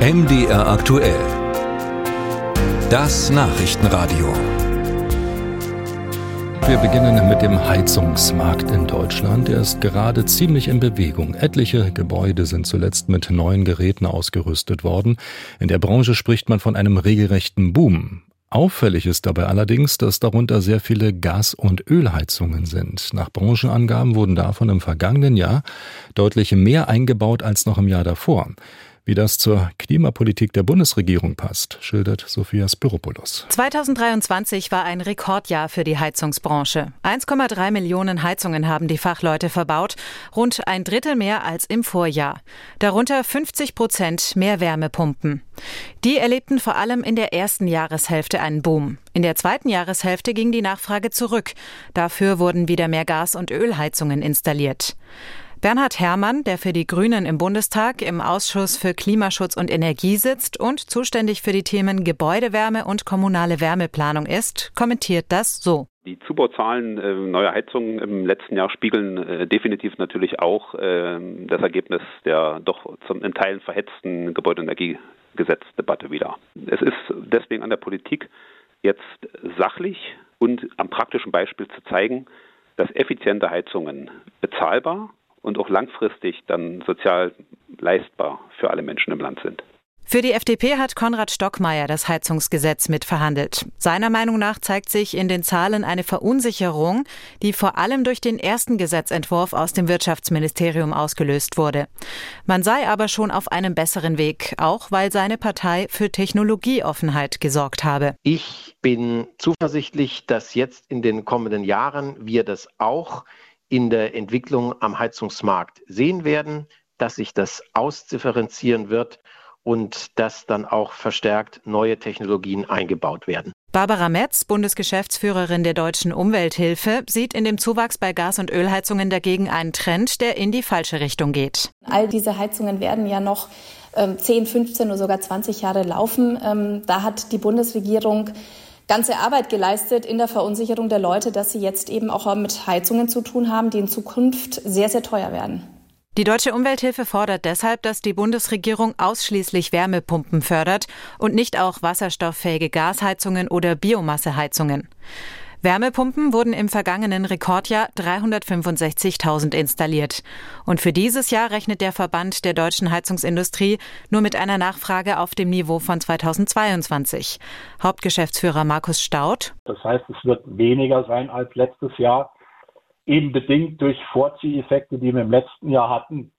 MDR aktuell. Das Nachrichtenradio. Wir beginnen mit dem Heizungsmarkt in Deutschland. Er ist gerade ziemlich in Bewegung. Etliche Gebäude sind zuletzt mit neuen Geräten ausgerüstet worden. In der Branche spricht man von einem regelrechten Boom. Auffällig ist dabei allerdings, dass darunter sehr viele Gas- und Ölheizungen sind. Nach Branchenangaben wurden davon im vergangenen Jahr deutlich mehr eingebaut als noch im Jahr davor. Wie das zur Klimapolitik der Bundesregierung passt, schildert Sophia Spiropoulos. 2023 war ein Rekordjahr für die Heizungsbranche. 1,3 Millionen Heizungen haben die Fachleute verbaut, rund ein Drittel mehr als im Vorjahr. Darunter 50 Prozent mehr Wärmepumpen. Die erlebten vor allem in der ersten Jahreshälfte einen Boom. In der zweiten Jahreshälfte ging die Nachfrage zurück. Dafür wurden wieder mehr Gas- und Ölheizungen installiert. Bernhard Herrmann, der für die Grünen im Bundestag im Ausschuss für Klimaschutz und Energie sitzt und zuständig für die Themen Gebäudewärme und kommunale Wärmeplanung ist, kommentiert das so. Die Zubauzahlen äh, neuer Heizungen im letzten Jahr spiegeln äh, definitiv natürlich auch äh, das Ergebnis der doch zum, in Teilen verhetzten Gebäudeenergiegesetzdebatte wieder. Es ist deswegen an der Politik jetzt sachlich und am praktischen Beispiel zu zeigen, dass effiziente Heizungen bezahlbar und auch langfristig dann sozial leistbar für alle Menschen im Land sind. Für die FDP hat Konrad Stockmeier das Heizungsgesetz mitverhandelt. Seiner Meinung nach zeigt sich in den Zahlen eine Verunsicherung, die vor allem durch den ersten Gesetzentwurf aus dem Wirtschaftsministerium ausgelöst wurde. Man sei aber schon auf einem besseren Weg, auch weil seine Partei für Technologieoffenheit gesorgt habe. Ich bin zuversichtlich, dass jetzt in den kommenden Jahren wir das auch in der Entwicklung am Heizungsmarkt sehen werden, dass sich das ausdifferenzieren wird und dass dann auch verstärkt neue Technologien eingebaut werden. Barbara Metz, Bundesgeschäftsführerin der Deutschen Umwelthilfe, sieht in dem Zuwachs bei Gas- und Ölheizungen dagegen einen Trend, der in die falsche Richtung geht. All diese Heizungen werden ja noch 10, ähm, 15 oder sogar 20 Jahre laufen. Ähm, da hat die Bundesregierung ganze Arbeit geleistet in der Verunsicherung der Leute, dass sie jetzt eben auch mit Heizungen zu tun haben, die in Zukunft sehr, sehr teuer werden. Die Deutsche Umwelthilfe fordert deshalb, dass die Bundesregierung ausschließlich Wärmepumpen fördert und nicht auch wasserstofffähige Gasheizungen oder Biomasseheizungen. Wärmepumpen wurden im vergangenen Rekordjahr 365.000 installiert. Und für dieses Jahr rechnet der Verband der deutschen Heizungsindustrie nur mit einer Nachfrage auf dem Niveau von 2022. Hauptgeschäftsführer Markus Staud. Das heißt, es wird weniger sein als letztes Jahr, eben bedingt durch Vorzieheffekte, die wir im letzten Jahr hatten.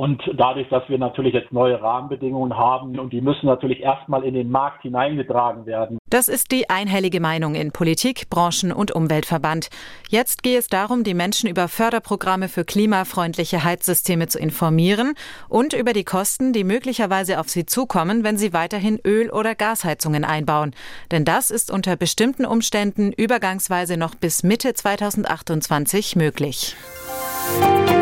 Und dadurch, dass wir natürlich jetzt neue Rahmenbedingungen haben und die müssen natürlich erstmal in den Markt hineingetragen werden. Das ist die einhellige Meinung in Politik, Branchen und Umweltverband. Jetzt gehe es darum, die Menschen über Förderprogramme für klimafreundliche Heizsysteme zu informieren und über die Kosten, die möglicherweise auf sie zukommen, wenn sie weiterhin Öl- oder Gasheizungen einbauen. Denn das ist unter bestimmten Umständen übergangsweise noch bis Mitte 2028 möglich. Musik